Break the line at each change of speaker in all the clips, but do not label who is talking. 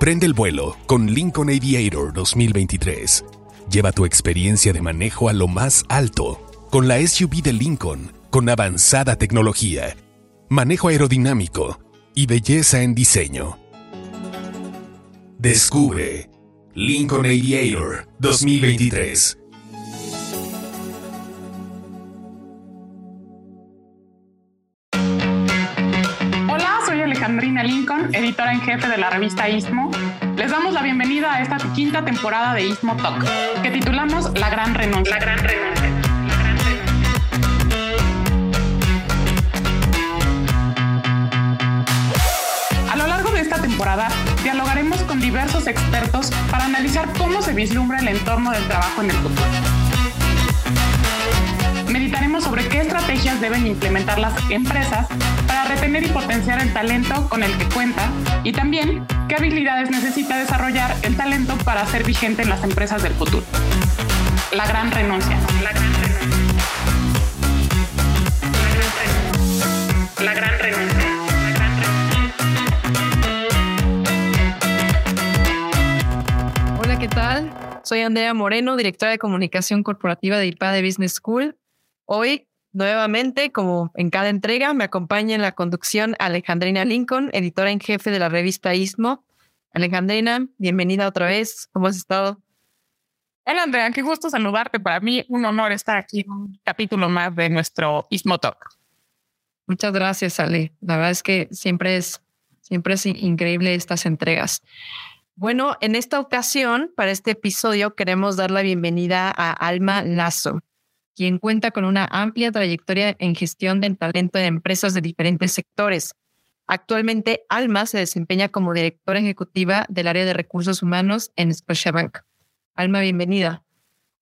Emprende el vuelo con Lincoln Aviator 2023. Lleva tu experiencia de manejo a lo más alto con la SUV de Lincoln con avanzada tecnología, manejo aerodinámico y belleza en diseño. Descubre Lincoln Aviator 2023.
Editora en jefe de la revista Istmo. Les damos la bienvenida a esta quinta temporada de Istmo Talk, que titulamos La Gran Renuncia. La Gran Renuncia. A lo largo de esta temporada, dialogaremos con diversos expertos para analizar cómo se vislumbra el entorno del trabajo en el futuro. Meditaremos sobre qué estrategias deben implementar las empresas para retener y potenciar el talento con el que cuenta y también qué habilidades necesita desarrollar el talento para ser vigente en las empresas del futuro. La gran renuncia. La gran renuncia. La gran renuncia.
Hola, ¿qué tal? Soy Andrea Moreno, directora de comunicación corporativa de IPADE Business School. Hoy, nuevamente, como en cada entrega, me acompaña en la conducción Alejandrina Lincoln, editora en jefe de la revista Istmo. Alejandrina, bienvenida otra vez. ¿Cómo has estado?
Hola Andrea, qué gusto saludarte. Para mí un honor estar aquí en un capítulo más de nuestro Istmo Talk.
Muchas gracias, Ale. La verdad es que siempre es, siempre es increíble estas entregas. Bueno, en esta ocasión, para este episodio, queremos dar la bienvenida a Alma Lazo, quien cuenta con una amplia trayectoria en gestión del talento de empresas de diferentes sectores. Actualmente, Alma se desempeña como directora ejecutiva del área de recursos humanos en Scotiabank. Alma, bienvenida.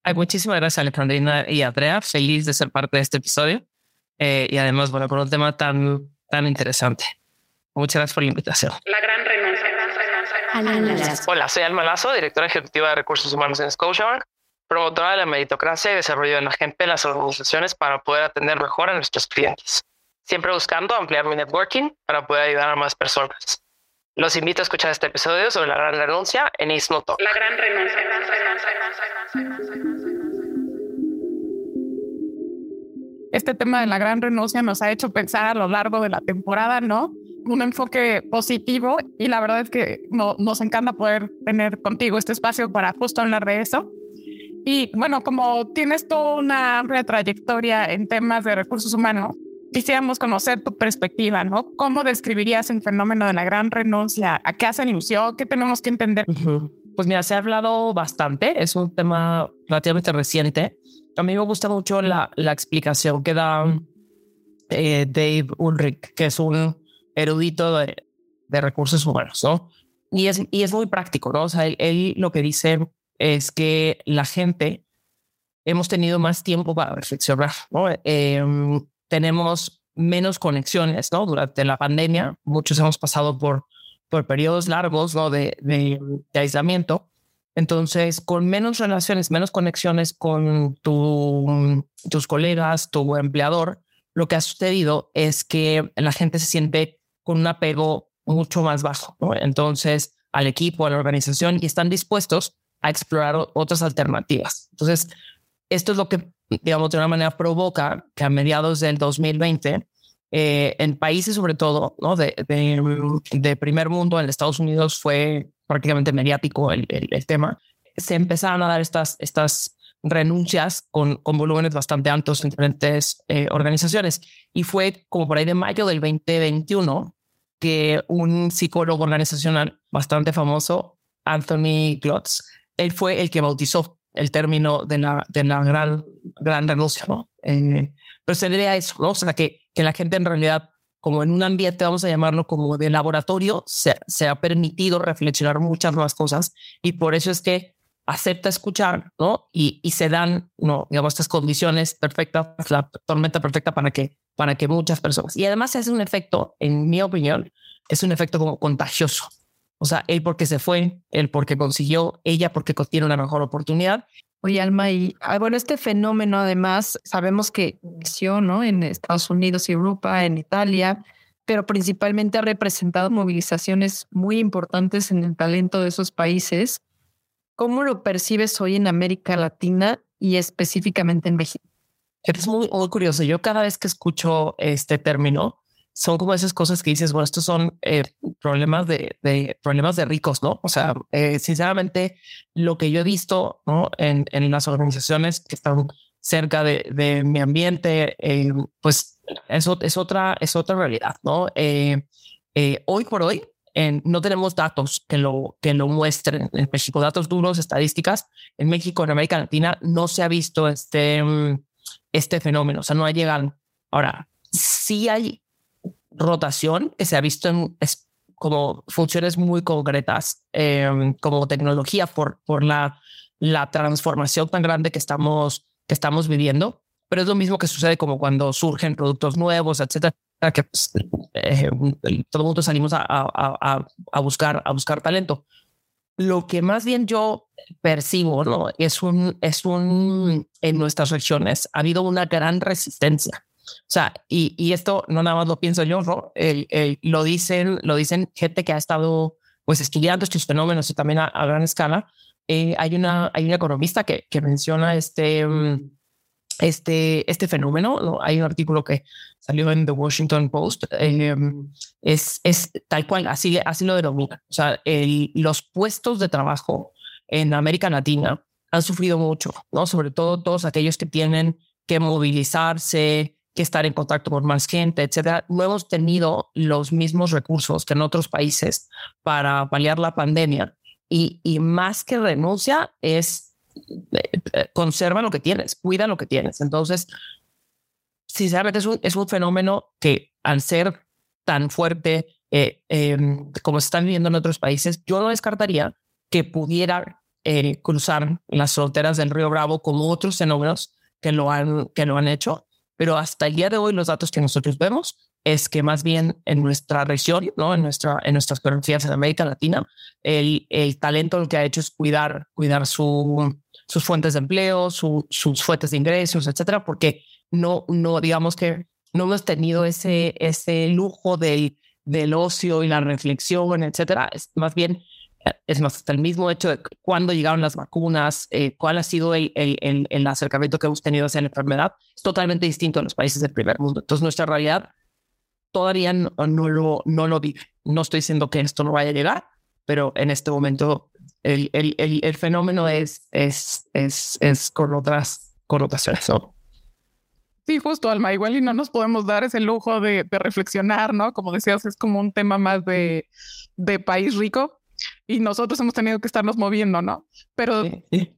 Ay, muchísimas gracias, Alejandrina y Andrea. Feliz de ser parte de este episodio. Eh, y además, bueno, con un tema tan, tan interesante. Muchas gracias por la invitación.
La gran renuncia.
Hola, soy Alma Lazo, directora ejecutiva de recursos humanos en Scotiabank, promotora de la meritocracia y desarrollo de la gente en las organizaciones para poder atender mejor a nuestros clientes. Siempre buscando ampliar mi networking para poder ayudar a más personas. Los invito a escuchar este episodio sobre la gran renuncia en Ismo Talk.
La gran renuncia. Este tema de la gran renuncia nos ha hecho pensar a lo largo de la temporada, ¿no? Un enfoque positivo y la verdad es que no, nos encanta poder tener contigo este espacio para justo hablar de eso. Y bueno, como tienes toda una amplia trayectoria en temas de recursos humanos, quisiéramos conocer tu perspectiva, ¿no? ¿Cómo describirías el fenómeno de la gran renuncia? ¿A qué se inició? ¿Qué tenemos que entender?
Pues mira, se ha hablado bastante, es un tema relativamente reciente. A mí me gusta mucho la, la explicación que da eh, Dave Ulrich, que es un erudito de, de, recursos humanos, ¿no? Y es, y es muy práctico, ¿no? O sea, él, él lo que dice es que la gente hemos tenido más tiempo para reflexionar. Eh, tenemos menos conexiones, ¿no? Durante la pandemia, muchos hemos pasado por, por periodos largos. De, aislamiento. Entonces, con menos relaciones, menos conexiones con tu, tus colegas, tu empleador, lo que ha sucedido es que la gente se siente con un apego mucho más bajo. Entonces, al equipo, a la organización, y están dispuestos a explorar otras alternativas. Entonces, esto es lo que, digamos, de una manera provoca que a mediados del 2020, eh, en países sobre todo ¿no? de, de, de, primer mundo, en Estados Unidos fue prácticamente mediático el, el, el, tema, se empezaron a dar estas, estas renuncias con, con volúmenes bastante altos en diferentes eh, organizaciones. Y fue como por ahí de mayo del 2021 que un psicólogo organizacional bastante famoso, Anthony Klotz, él fue el que bautizó el término de la, de la gran, gran renuncia, ¿no? Eh, pero se diría eso, ¿no? O sea, que, que la gente en realidad, como en un ambiente, vamos a llamarlo como de laboratorio, se, se ha permitido reflexionar muchas nuevas cosas y por eso es que acepta escuchar, ¿no? Y, y se dan, ¿no? Digamos, estas condiciones perfectas, la tormenta perfecta para que, para que muchas personas. Y además es un efecto, en mi opinión, es un efecto como contagioso. O sea, él porque se fue, él porque consiguió, ella porque tiene una mejor oportunidad.
Oye, Alma, y ah, bueno, este fenómeno además sabemos que inició ¿no? en Estados Unidos y Europa, en Italia, pero principalmente ha representado movilizaciones muy importantes en el talento de esos países. ¿Cómo lo percibes hoy en América Latina y específicamente en México?
Es muy, muy curioso. Yo cada vez que escucho este término, son como esas cosas que dices, bueno, estos son eh, problemas de, de, problemas de ricos, ¿no? O sea, eh, sinceramente, lo que yo he visto ¿no? en, en las organizaciones que están cerca de, de mi ambiente, eh, pues eso es otra, es otra realidad, ¿no? hoy por hoy, no tenemos datos que lo, que lo muestren en México, datos duros, estadísticas. En México, en América Latina, no se ha visto este, mm, este fenómeno, o sea, no ha llegado. Ahora, sí hay rotación que se ha visto en como funciones muy concretas, em, como tecnología por, por la, la transformación tan grande que estamos, que estamos viviendo. Pero es lo mismo que sucede como cuando surgen productos nuevos, etcétera, que eh, todo el mundo salimos a, a, a, buscar, a buscar talento. Lo que más bien yo percibo ¿no? es, un, es un, en nuestras regiones ha habido una gran resistencia o sea, y, y esto no nada más lo pienso yo, ¿no? El, el, lo, dicen, lo dicen gente que ha estado pues estudiando estos fenómenos y también a, gran escala. Eh, hay, una, hay una economista que, que menciona este, mm, este, este fenómeno. ¿no? Hay un artículo que salió en The Washington Post. Eh, es, es tal cual, así, así lo denomina. O sea, el, los puestos de trabajo en América Latina han sufrido mucho, ¿no? Sobre todo todos aquellos que tienen que movilizarse, que estar en contacto con más gente, etcétera. No hemos tenido los mismos recursos que en otros países para paliar la pandemia. Y, y más que renuncia es eh, eh, conserva lo que tienes, cuida lo que tienes. Entonces, sinceramente es un, es un fenómeno que al ser tan fuerte eh, em, como se están viviendo en otros países, yo no descartaría que pudiera cruzar las fronteras del río Bravo como otros fenómenos que lo han, que lo han hecho pero hasta el día de hoy los datos que nosotros vemos es que más bien en nuestra región, ¿no? en, nuestra, en nuestras provincias en América Latina, el, el talento lo que ha hecho es cuidar, cuidar su, sus fuentes de empleo, su, sus fuentes de ingresos, etcétera, porque no, no digamos que no hemos tenido ese, ese lujo del, del ocio y la reflexión, etcétera. Es más bien es más, hasta el mismo hecho de cuándo llegaron las vacunas, eh, cuál ha sido el, el, el, acercamiento que hemos tenido hacia la enfermedad, es totalmente distinto en los países del primer mundo. Entonces, nuestra realidad todavía no, no, lo, no lo vive. No estoy diciendo que esto no vaya a llegar, pero en este momento el, el, fenómeno es, es, es, es con otras connotaciones. ¿no?
Sí, justo, Alma. Igual y no nos podemos dar ese lujo de, de reflexionar, ¿no? Como decías, es como un tema más de, de país rico, y nosotros hemos tenido que estarnos moviendo, ¿no? Pero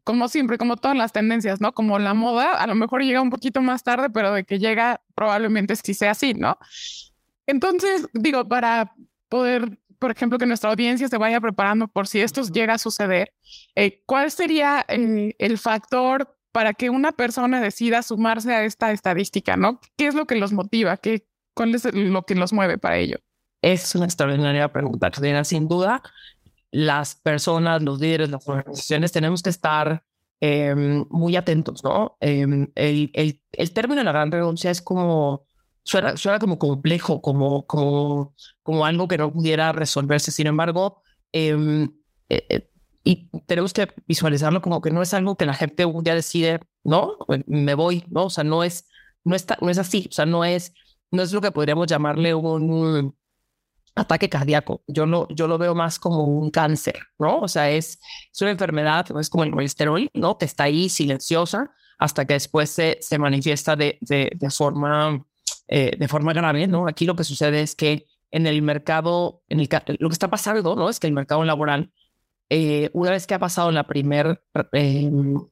como siempre, como todas las tendencias, ¿no? Como la moda, a lo mejor llega un poquito más tarde, pero de que llega probablemente sí sea así, ¿no? Entonces, digo, para poder, por ejemplo, que nuestra audiencia se vaya preparando por si esto llega a suceder, eh, ¿cuál sería eh, el factor para que una persona decida sumarse a esta estadística, ¿no? ¿Qué es lo que los motiva? ¿Qué, ¿Cuál es lo que los mueve para ello?
Es una extraordinaria pregunta, Sin duda, las personas, los líderes, las organizaciones, tenemos que estar em, muy atentos, ¿no? Em, el, el, el, término de la gran renuncia es como, suena, suena como complejo, como, como, como algo que no pudiera resolverse. Sin embargo, em, eh, eh, y tenemos que visualizarlo como que no es algo que la gente un día decide, no, me voy, ¿no? O sea, no es, no está, no es así, o sea, no es, no es lo que podríamos llamarle un, ataque cardíaco. Yo lo, yo lo veo más como un cáncer, ¿no? O sea, es, es una enfermedad, es como el colesterol, ¿no? Que está ahí silenciosa hasta que después se, se manifiesta de, de, de forma, eh, de forma grave, ¿no? Aquí lo que sucede es que en el mercado, en el, lo que está pasando, ¿no? Es que el mercado laboral, eh, una vez que ha pasado la primer eh,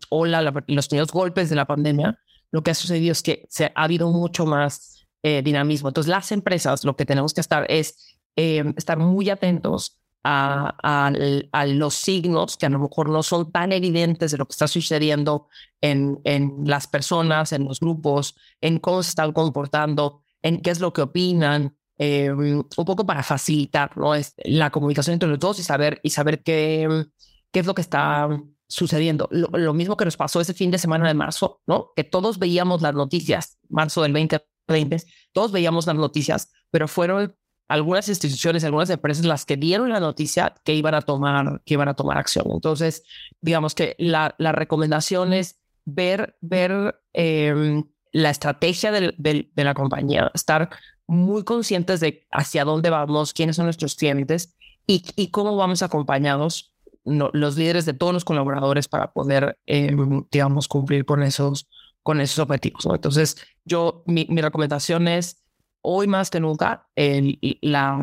ola, los primeros golpes de la pandemia, lo que ha sucedido es que se, ha habido mucho más eh, dinamismo. Entonces, las empresas, lo que tenemos que estar es eh, estar muy atentos a, a, los signos que a lo mejor no son tan evidentes de lo que está sucediendo en, en las personas, en los grupos, en cómo se están comportando, en qué es lo que opinan, eh, un poco para facilitar ¿no? es la comunicación entre los dos y saber, y saber qué, qué es lo que está sucediendo. Lo, lo, mismo que nos pasó ese fin de semana de marzo, ¿no? Que todos veíamos las noticias, marzo del 2020, todos veíamos las noticias, pero fueron algunas instituciones, algunas empresas las que dieron la noticia que iban a tomar, que iban a tomar acción. Entonces, digamos que la, la recomendación es ver, ver em, la estrategia de, de, la compañía, estar muy conscientes de hacia dónde vamos, quiénes son nuestros clientes y, y cómo vamos acompañados los líderes de todos los colaboradores para poder, em, digamos, cumplir con esos, con esos objetivos. Entonces, yo, mi, mi recomendación es hoy más que nunca, el, la,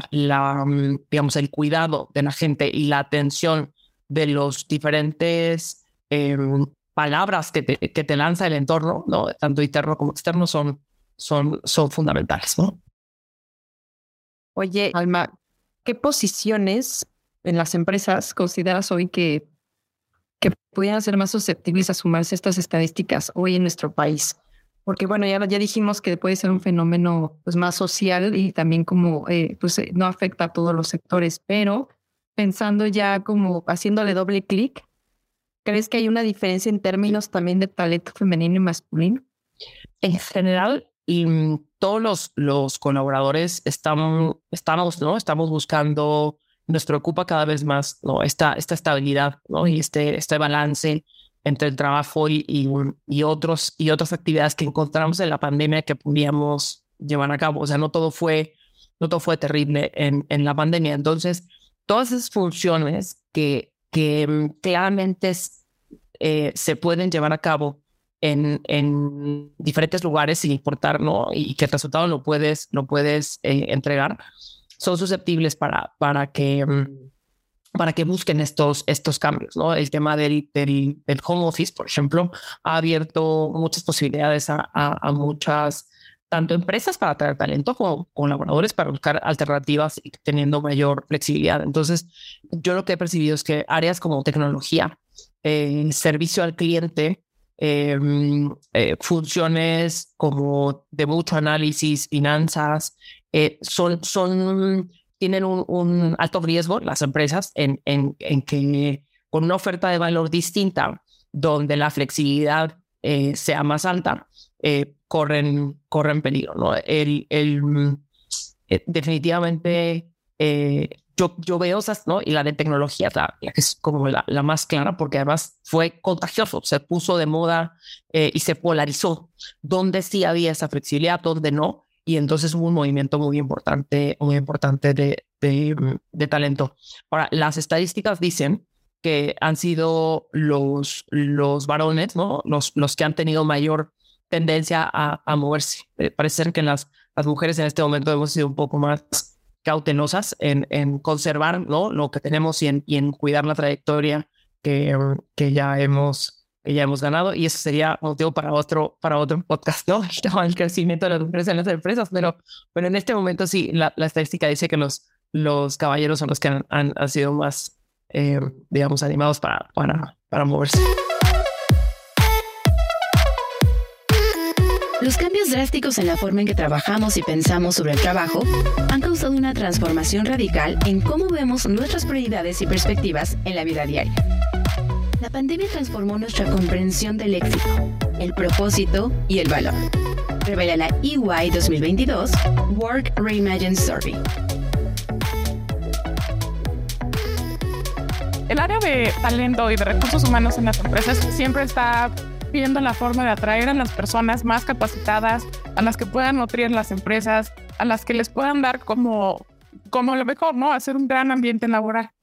mm, digamos, el cuidado de la gente y la atención de los diferentes em, palabras que te, que te lanza el entorno, ¿no? tanto interno como externo, son, son, son fundamentales. ¿no?
Oye, Alma, ¿qué posiciones en las empresas consideras hoy que, que pudieran ser más susceptibles a sumarse a estas estadísticas hoy en nuestro país? Porque bueno, ya, ya dijimos que puede ser un fenómeno pues, más social y también como eh, pues eh, no afecta a todos los sectores, pero pensando ya como haciéndole doble clic, ¿crees que hay una diferencia en términos también de talento femenino y masculino?
En general, y mm, todos los, los colaboradores estamos, estamos, ¿no? estamos buscando, nos preocupa cada vez más ¿no? esta, esta estabilidad ¿no? y este, este balance entre el trabajo y, otros, y otras actividades que encontramos en la pandemia que podíamos llevar a cabo. O sea, no todo fue, todo fue terrible en, la pandemia. Entonces, todas esas funciones que, que mm, claramente eh, se pueden llevar a cabo en, en diferentes lugares sin importar, ¿no? Y que el resultado lo puedes, lo puedes eh, entregar, son susceptibles para, para que mm, para que busquen estos, estos cambios. ¿no? El tema del, del, home office, por ejemplo, ha abierto muchas posibilidades a, a, muchas, tanto empresas para traer talento como colaboradores para buscar alternativas y teniendo mayor flexibilidad. Entonces, yo lo que he percibido es que áreas como tecnología, eh, servicio al cliente, em, eh, funciones como de mucho análisis, finanzas, eh, son, son tienen un, alto riesgo las empresas en, en, en, que con una oferta de valor distinta, donde la flexibilidad eh, sea más alta, eh, corren, corren peligro. ¿no? El, el, eh, definitivamente yo, yo veo esas, ¿no? Y la de tecnología, la, que es como la, la, más clara, porque además fue contagioso, se puso de moda y se polarizó. Donde sí había esa flexibilidad, donde no y entonces hubo un movimiento muy importante, muy importante de, de, talento. Ahora, las estadísticas dicen que han sido los, los varones, ¿no? Los, los que han tenido mayor tendencia a, moverse. Eh, parece ser que las, las mujeres en este momento hemos sido un poco más cautelosas en, en conservar ¿no? lo que tenemos y en, y en cuidar la trayectoria que, que ya hemos ya hemos ganado y eso sería motivo para otro, para otro podcast, ¿no? El crecimiento de las mujeres en las empresas, pero, pero en este momento sí, la, la estadística dice que los, los caballeros son los que han, han, sido más, eh, digamos, animados para, para, para moverse.
Los cambios drásticos en la forma en que trabajamos y pensamos sobre el trabajo han causado una transformación radical en cómo vemos nuestras prioridades y perspectivas en la vida diaria. La pandemia transformó nuestra comprensión del éxito, el propósito y el valor. Revela la EY 2022 Work Reimagine Survey.
El área de talento y de recursos humanos en las empresas siempre está viendo la forma de atraer a las personas más capacitadas, a las que puedan nutrir las empresas, a las que les puedan dar como, como lo mejor, ¿no? Hacer un gran ambiente laboral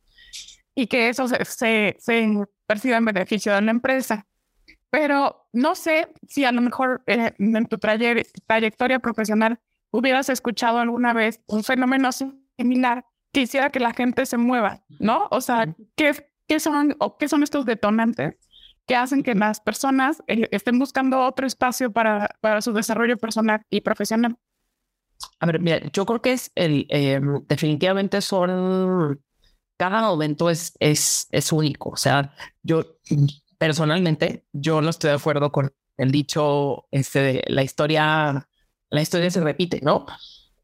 y que eso se, se, se perciba en beneficio de la empresa. Pero no sé si a lo mejor eh, en tu trayectoria profesional hubieras escuchado alguna vez un fenómeno similar que hiciera que la gente se mueva, ¿no? O sea, ¿qué, qué, son, o qué son estos detonantes que hacen que las personas eh, estén buscando otro espacio para, para su desarrollo personal y profesional?
A ver, mira, yo creo que es el, eh, definitivamente son cada momento es, es, es único. O sea, yo personalmente, yo no estoy de acuerdo con el dicho este la historia, la historia se repite, ¿no?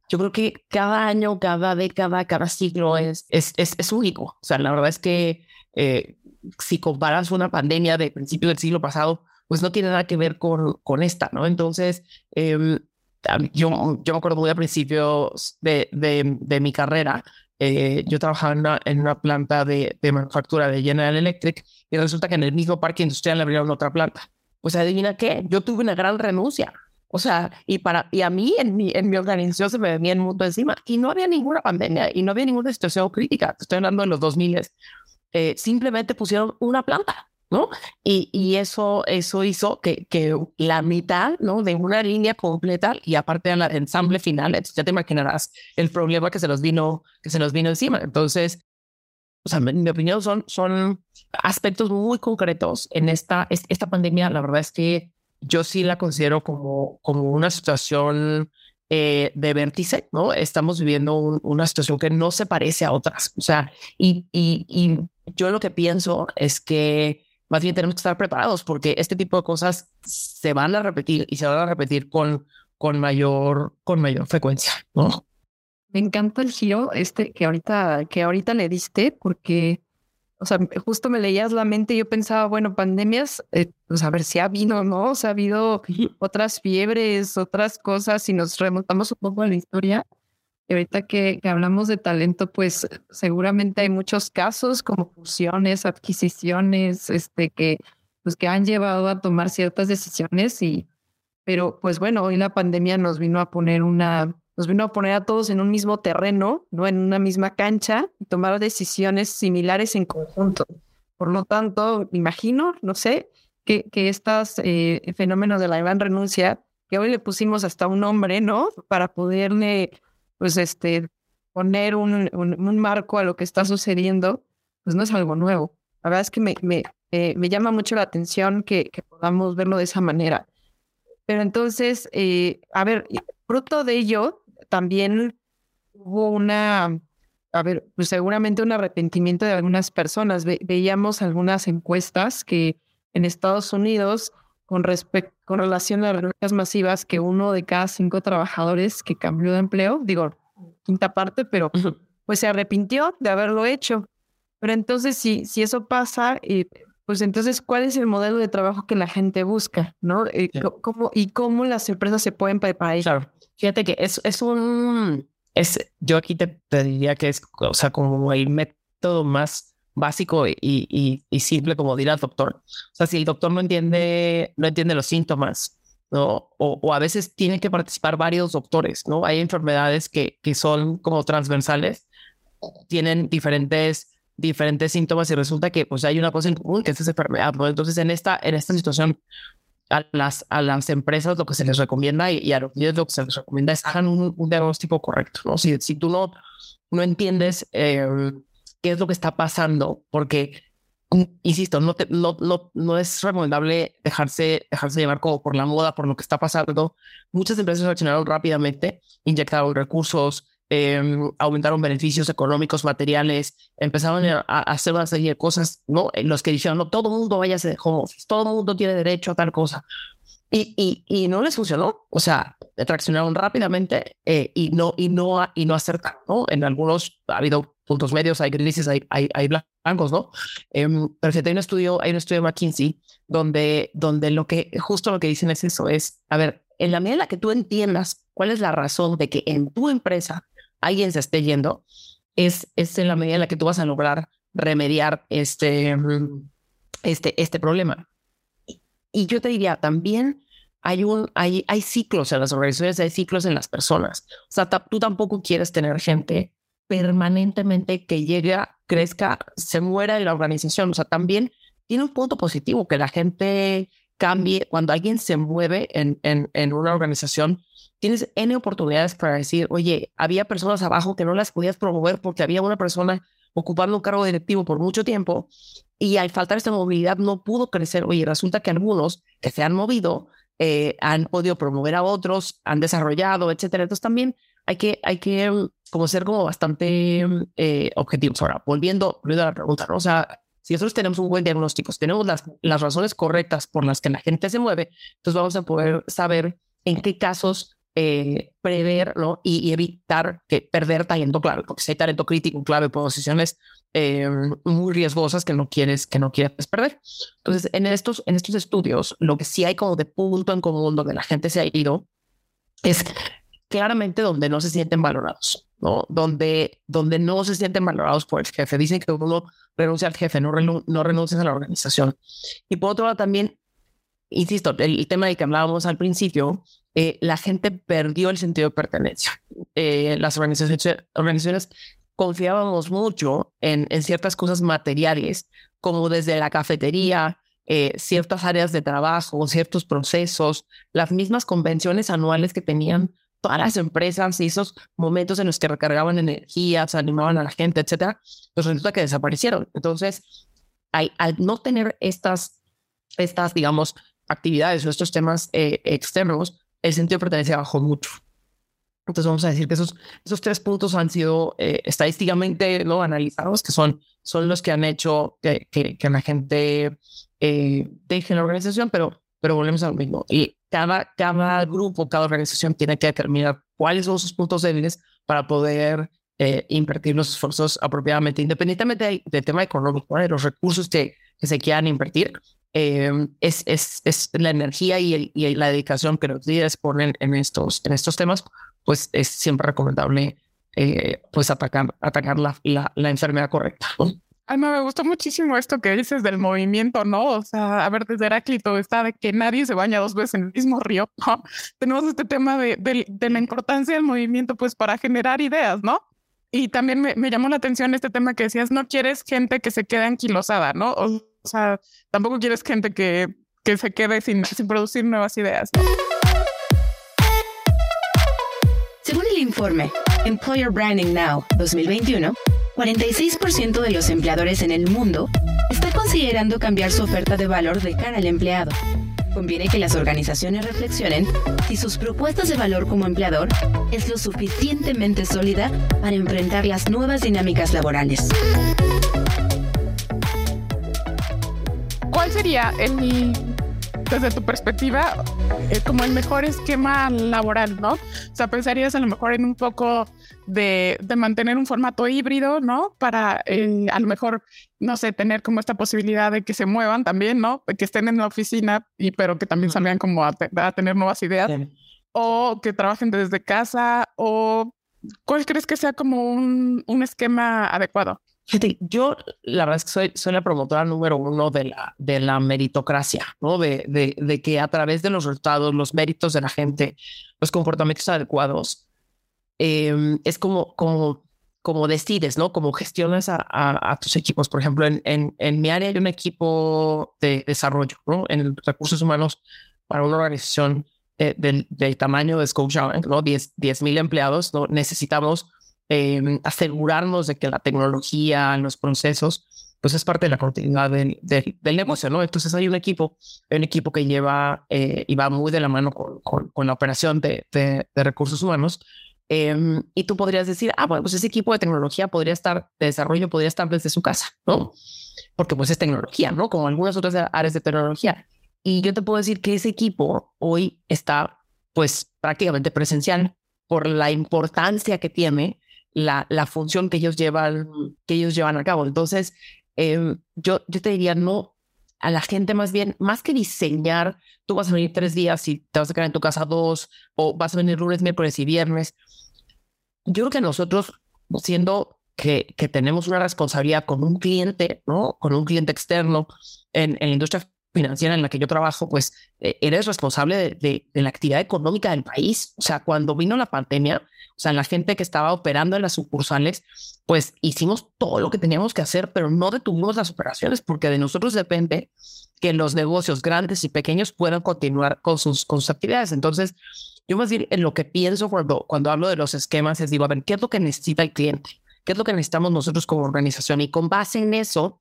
Yo creo que cada año, cada década, cada siglo es, es, es, único. O sea, la verdad es que eh, si comparas una pandemia de principio del siglo pasado, pues no tiene nada que ver con, con esta, ¿no? Entonces, em, yo, yo me acuerdo muy al principio de, de, de mi carrera, eh, yo trabajaba en una, en una planta de, de, manufactura de General Electric y resulta que en el mismo parque industrial abrieron otra planta. Pues adivina qué, yo tuve una gran renuncia. O sea, y para y a mí en mi, en mi organización se me venía el mundo encima y no había ninguna pandemia y no había ninguna situación crítica. Estoy hablando de los 2000. Eh, simplemente pusieron una planta ¿no? Y, y eso, eso hizo que, que la mitad, ¿no? De una línea completa y aparte del ensamble final, entonces ya te imaginarás el problema que se nos vino, que se nos vino encima. Entonces, o sea, en mi opinión son, son aspectos muy concretos en esta, esta pandemia. La verdad es que yo sí la considero como, como una situación eh, de vértice, ¿no? Estamos viviendo una situación que no se parece a otras. O sea, y, y, y yo lo que pienso es que más bien tenemos que estar preparados porque este tipo de cosas se van a repetir y se van a repetir con, con, mayor, con mayor frecuencia, ¿no?
Me encanta el giro este que ahorita, que ahorita le diste porque, o sea, justo me leías la mente y yo pensaba, bueno, pandemias, eh, pues a ver si ha habido, ¿no? O sea, ha habido otras fiebres, otras cosas y nos remontamos un poco a la historia y ahorita que, hablamos de talento, pues seguramente hay muchos casos como fusiones, adquisiciones, este, que, pues, que han llevado a tomar ciertas decisiones y, pero pues bueno, hoy la pandemia nos vino a poner una, nos vino a poner a todos en un mismo terreno, ¿no? En una misma cancha y tomar decisiones similares en conjunto. Por lo tanto, imagino, no sé, que, que estos eh, fenómenos de la gran renuncia, que hoy le pusimos hasta un nombre, ¿no? Para poderle pues este, poner un, un, marco a lo que está sucediendo, pues no es algo nuevo. La verdad es que me, me, me llama mucho la atención que, que, podamos verlo de esa manera. Pero entonces, eh, a ver, fruto de ello, también hubo una, a ver, pues seguramente un arrepentimiento de algunas personas. veíamos algunas encuestas que en Estados Unidos, con, con relación a las renuncias masivas, que uno de cada cinco trabajadores que cambió de empleo, digo, quinta parte, pero pues se arrepintió de haberlo hecho. Pero entonces, si, si eso pasa, eh, pues entonces, ¿cuál es el modelo de trabajo que la gente busca? ¿no? Eh, ¿cómo, ¿Y cómo las empresas se pueden preparar?
Claro. Fíjate que es, es un... Es, yo aquí te, te diría que es, o sea, como el método más básico y, y, y, simple como dirá el doctor. O sea, si el doctor no entiende, no entiende los síntomas, ¿no? O, o, a veces tienen que participar varios doctores, ¿no? Hay enfermedades que, que son como transversales, tienen diferentes, diferentes síntomas y resulta que pues hay una cosa en común que es esa enfermedad. Entonces, en esta, en esta situación, a las, a las empresas lo que se les recomienda y, a los niños lo que se les recomienda es hagan un, un diagnóstico correcto, ¿no? Si, si tú no, no entiendes... Eh, qué es lo que está pasando, porque, mm, insisto, no, no, no, es recomendable dejarse, dejarse llevar como por la moda, por lo que está pasando. Muchas empresas reaccionaron rápidamente, inyectaron recursos, em, aumentaron beneficios económicos, materiales, empezaron a, hacer una serie de cosas, ¿no? Los que dijeron, no, todo el mundo vaya a hacer home office, todo el mundo tiene derecho a tal cosa. Y, y, y no les funcionó. O sea, reaccionaron rápidamente eh, y no y no y no acertaron. ¿no? En algunos ha habido puntos medios, hay grises, hay, hay, hay blancos, ¿no? Eh, pero hay un estudio, hay un estudio de McKinsey donde, donde lo que justo lo que dicen es eso, es, a ver, en la medida en la que tú entiendas cuál es la razón de que en tu empresa alguien se esté yendo, es, es en la medida en la que tú vas a lograr remediar este, este, este problema. Y yo te diría, también hay, un, hay, hay ciclos en las organizaciones, hay ciclos en las personas. O sea, tú tampoco quieres tener gente permanentemente que llegue, crezca, se muera en la organización. O sea, también tiene un punto positivo que la gente cambie. Cuando alguien se mueve en, en, en una organización, tienes N oportunidades para decir, oye, había personas abajo que no las podías promover porque había una persona ocupando un cargo directivo por mucho tiempo y al faltar esta movilidad no pudo crecer. Oye, resulta que algunos que se han movido eh, han podido promover a otros, han desarrollado, etcétera. Entonces también hay que, hay que mm, como ser como bastante mm, eh, objetivos. Ahora, volviendo, volviendo a la pregunta, ¿no? o sea, si nosotros tenemos un buen diagnóstico, si tenemos las, las razones correctas por las que la gente se mueve, entonces vamos a poder saber en qué casos eh, prever ¿no? y, evitar que perder talento clave, porque si hay talento crítico clave, posiciones eh, muy riesgosas que no quieres que no quieres perder. Entonces, en estos, en estos estudios, lo que sí hay como de punto en común donde la gente se ha ido es claramente donde no se sienten valorados, ¿no? Donde, donde no se sienten valorados por el jefe. Dicen que uno renuncia al jefe, no, no renuncias a la organización. Y por otro lado también, insisto, el, tema de que hablábamos al principio, eh, la gente perdió el sentido de pertenencia. Eh, las organizaciones, organizaciones confiábamos mucho en, en ciertas cosas materiales, como desde la cafetería, eh, ciertas áreas de trabajo, ciertos procesos, las mismas convenciones anuales que tenían todas las empresas y esos momentos en los que recargaban energías, animaban a la gente, etcétera, pues resulta que desaparecieron. Entonces, al, no tener estas, estas, digamos, actividades o estos temas eh, externos, el sentido de pertenencia bajó mucho. Entonces vamos a decir que esos, esos tres puntos han sido eh, estadísticamente ¿no? analizados, que son, son los que han hecho que, que, que la gente eh, dejen la organización, pero, pero volvemos a lo mismo. Y cada, cada grupo, cada organización tiene que determinar cuáles son sus puntos débiles para poder eh, invertir los esfuerzos apropiadamente, independientemente del, tema económico, de los recursos que, que se quieran invertir. Eh, es, es, es, la energía y, y, la dedicación que los líderes ponen en estos, en estos temas, pues es siempre recomendable eh, pues atacar, atacar la, la, la enfermedad correcta.
Ay, me gustó muchísimo esto que dices del movimiento, ¿no? O sea, a ver, desde Heráclito está de que nadie se baña dos veces en el mismo río, ¿no? Tenemos este tema de, de, la importancia del movimiento, pues, para generar ideas, ¿no? Y también me, me, llamó la atención este tema que decías, no quieres gente que se quede anquilosada, ¿no? O, sea, tampoco quieres gente que, que se quede sin, sin producir nuevas ideas.
Según el informe Employer Branding Now 2021, 46% de los empleadores en el mundo está considerando cambiar su oferta de valor de cara al empleado. Conviene que las organizaciones reflexionen si sus propuestas de valor como empleador es lo suficientemente sólida para enfrentar las nuevas dinámicas laborales.
Sería el desde tu perspectiva, eh, como el mejor esquema laboral, ¿no? O sea, pensarías a lo mejor en un poco de, de mantener un formato híbrido, ¿no? Para eh, a lo mejor, no sé, tener como esta posibilidad de que se muevan también, ¿no? Que estén en la oficina, y pero que también salgan como a, a tener nuevas ideas. O que trabajen desde casa, o ¿cuál crees que sea como un, un esquema adecuado?
Yo la verdad es que soy, soy la promotora número uno de la, de la meritocracia, ¿no? De, de, de, que a través de los resultados, los méritos de la gente, los comportamientos adecuados, em, es como, como, como decides, ¿no? Como gestionas a, a, tus equipos. Por ejemplo, en, en, en, mi área hay un equipo de desarrollo, ¿no? En recursos humanos para una organización eh, del, del, tamaño de Scotiabank, ¿no? 10 mil empleados, ¿no? Necesitamos Em, asegurarnos de que la tecnología, los procesos, pues es parte de la continuidad del, del, negocio, ¿no? Entonces hay un equipo, un equipo que lleva eh, y va muy de la mano con, con, la operación de, de, recursos humanos. Em, y tú podrías decir, ah, bueno, pues ese equipo de tecnología podría estar, de desarrollo podría estar desde su casa, ¿no? Porque pues es tecnología, ¿no? Como algunas otras áreas de tecnología. Y yo te puedo decir que ese equipo hoy está pues prácticamente presencial por la importancia que tiene la, la función que ellos llevan, que ellos llevan a cabo. Entonces, em, yo, yo te diría, no, a la gente más bien, más que diseñar, tú vas a venir tres días y te vas a quedar en tu casa dos, o vas a venir lunes, miércoles y viernes. Yo creo que nosotros, siendo que, que tenemos una responsabilidad con un cliente, ¿no? Con un cliente externo en, en la industria financiera en la que yo trabajo, pues eh, eres responsable de, la actividad económica del país. O sea, cuando vino la pandemia, o sea, la gente que estaba operando en las sucursales, pues hicimos todo lo que teníamos que hacer, pero no detuvimos las operaciones porque de nosotros depende que los negocios grandes y pequeños puedan continuar con sus, con sus actividades. Entonces, yo más bien en lo que pienso cuando, cuando hablo de los esquemas es digo, a ver, ¿qué es lo que necesita el cliente? ¿Qué es lo que necesitamos nosotros como organización? Y con base en eso,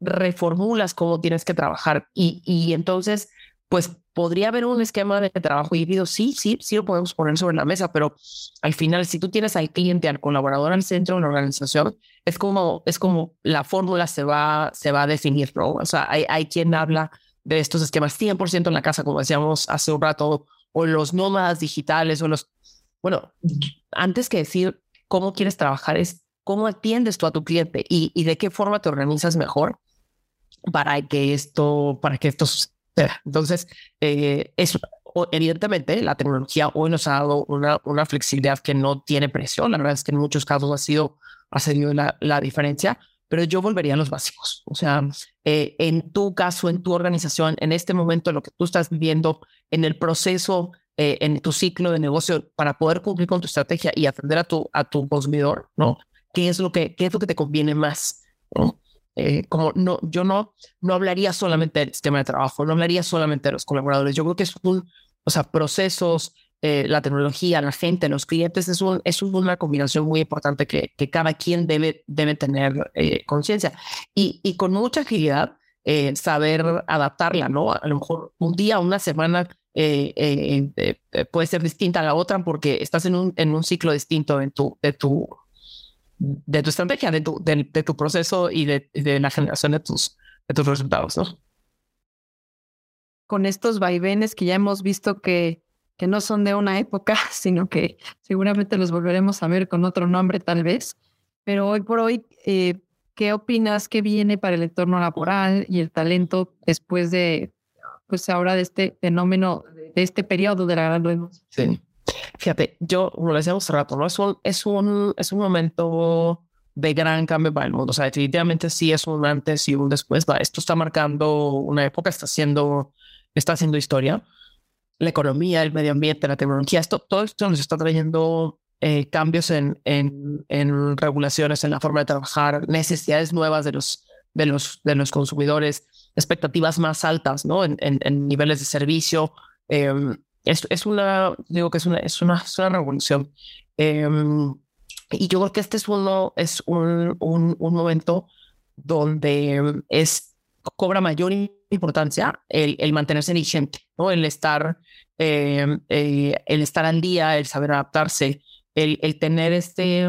reformulas cómo tienes que trabajar. Y, y entonces, pues podría haber un esquema de trabajo híbrido. Sí, sí, sí lo podemos poner sobre la mesa, pero al final, si tú tienes al cliente, al colaborador al centro de la organización, es como, es como la fórmula se va, se va a definir, ¿no? O sea, hay, hay quien habla de estos esquemas 100% en la casa, como decíamos hace un rato, o los nómadas digitales, o los... Bueno, antes que decir cómo quieres trabajar, es cómo atiendes tú a tu cliente y, y de qué forma te organizas mejor para que esto, para que esto suceda. Entonces, eh, evidentemente la tecnología hoy nos ha dado una, una flexibilidad que no tiene precio. La verdad es que en muchos casos ha sido, ha sido la, la diferencia, pero yo volvería a los básicos. O sea, eh, en tu caso, en tu organización, en este momento, lo que tú estás viviendo, en el proceso, eh, en tu ciclo de negocio, para poder cumplir con tu estrategia y atender a tu, a tu consumidor, ¿no? ¿Qué es lo que, qué es lo que te conviene más? Eh, como no, yo no, no hablaría solamente del sistema de trabajo, no hablaría solamente de los colaboradores. Yo creo que es un, o sea, procesos, eh, la tecnología, la gente, los clientes, es, un, es una combinación muy importante que, que cada quien debe, debe tener eh, conciencia. Y, y, con mucha agilidad, eh, saber adaptarla, ¿no? A lo mejor un día, una semana puede ser distinta a la otra porque estás en un, en un ciclo distinto en tu, de, tu, de tu estrategia, de tu, de, de tu proceso y de, de, la generación de tus, de tus resultados, ¿no?
Con estos vaivenes que ya hemos visto que que no son de una época, sino que seguramente los volveremos a ver con otro nombre tal vez. Pero hoy por hoy, eh, ¿qué opinas que viene para el entorno laboral y el talento después de, pues ahora de este fenómeno, de este periodo de la gran?
Sí. Fíjate, yo lo decíamos hace rato, ¿no? Es un, es un, es un momento de gran cambio para el mundo. O sea, definitivamente sí es un antes y un después. Esto está marcando una época, está haciendo, está haciendo historia la economía, el medio ambiente, la tecnología, esto, todo esto nos está trayendo eh, cambios en, en, en, regulaciones, en la forma de trabajar, necesidades nuevas de los, de los, de los consumidores, expectativas más altas, ¿no? En, en niveles de servicio. Eh, es, es, una, digo que es una, es una, es una revolución. Eh, y yo creo que este es, uno, es un, un, un momento donde es cobra mayor importancia el, el mantenerse vigente, ¿no? El estar, eh, eh, el estar al día, el saber adaptarse, el, el tener este,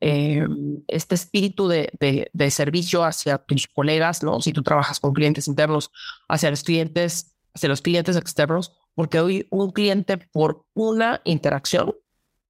eh, este espíritu de, de, de, servicio hacia tus colegas, ¿no? Si tú trabajas con clientes internos, hacia los clientes, hacia los clientes externos, porque hoy un cliente por una interacción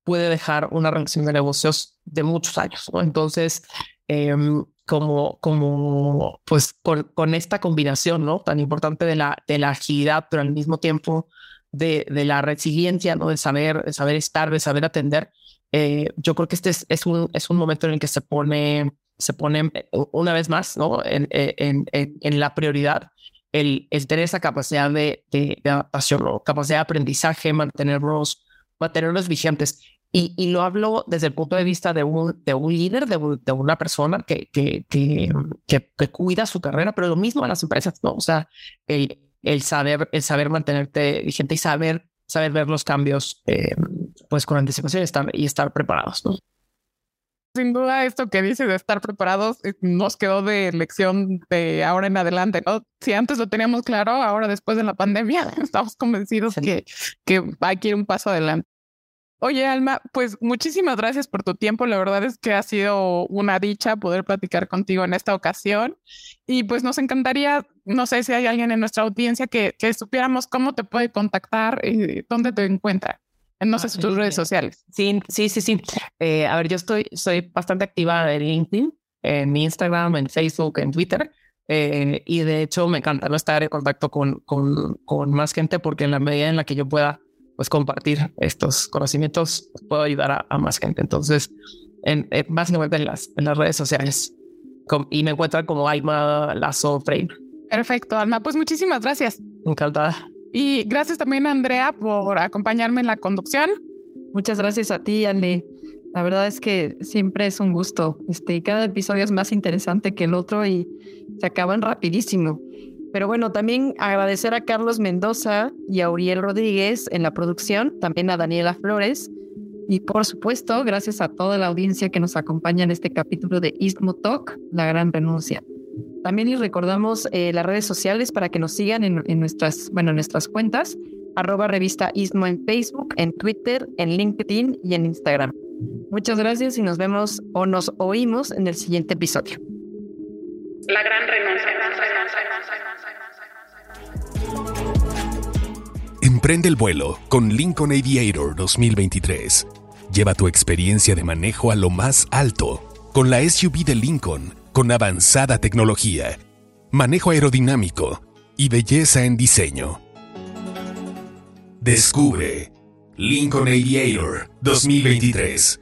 puede dejar una relación de negocios de muchos años. Entonces, em, como, como pues con, esta combinación, ¿no? Tan importante de la, de la agilidad, pero al mismo tiempo de, de la resiliencia, ¿no? De saber, de saber estar, de saber atender. Eh, yo creo que este es, un, es un momento en el que se pone, se pone eh, una vez más, ¿no? En, en, en, en la prioridad el, el, tener esa capacidad de, de, adaptación, ¿no? capacidad de aprendizaje, mantenernos, mantenernos vigentes. Y, y, lo hablo desde el punto de vista de un, de un líder, de, de una persona que, que, que, cuida su carrera, pero lo mismo a las empresas, ¿no? O sea, el, el, saber, el saber mantenerte vigente y saber, saber ver los cambios eh, pues con anticipación y y estar preparados, ¿no?
Sin duda, esto que dice de estar preparados eh, nos quedó de lección de ahora en adelante, ¿no? Si antes lo teníamos claro, ahora después de la pandemia estamos convencidos sí. que, que hay que ir un paso adelante. Oye, Alma, pues muchísimas gracias por tu tiempo. La verdad es que ha sido una dicha poder platicar contigo en esta ocasión. Y pues nos encantaría, no sé si hay alguien en nuestra audiencia que, que supiéramos cómo te puede contactar y dónde te encuentra. No sé, tus redes sociales.
Sí, sí, sí, sí. Eh, a ver, yo estoy, soy bastante activa en LinkedIn, en Instagram, en Facebook, en Twitter. Eh, y de hecho me encanta ¿no? estar en contacto con, con, con más gente porque en la medida en la que yo pueda pues compartir estos conocimientos puedo ayudar a, a más gente. Entonces, en, en, básicamente en las, en las redes sociales com, y me encuentran como Alma Lazo Frame.
Perfecto, Alma. Pues muchísimas gracias.
Encantada.
Y gracias también a Andrea por acompañarme en la conducción.
Muchas gracias a ti, Andy. La verdad es que siempre es un gusto. Este, cada episodio es más interesante que el otro y se acaban rapidísimo. Pero bueno, también agradecer a Carlos Mendoza y a Uriel Rodríguez en la producción, también a Daniela Flores y por supuesto, gracias a toda la audiencia que nos acompaña en este capítulo de Istmo Talk, La Gran Renuncia. También les recordamos eh, las redes sociales para que nos sigan en, en, nuestras, bueno, en nuestras cuentas, arroba revista Istmo en Facebook, en Twitter, en LinkedIn y en Instagram. Muchas gracias y nos vemos o nos oímos en el siguiente episodio.
La Gran Renuncia.
Emprende el vuelo con Lincoln Aviator 2023. Lleva tu experiencia de manejo a lo más alto con la SUV de Lincoln con avanzada tecnología, manejo aerodinámico y belleza en diseño. Descubre Lincoln Aviator 2023.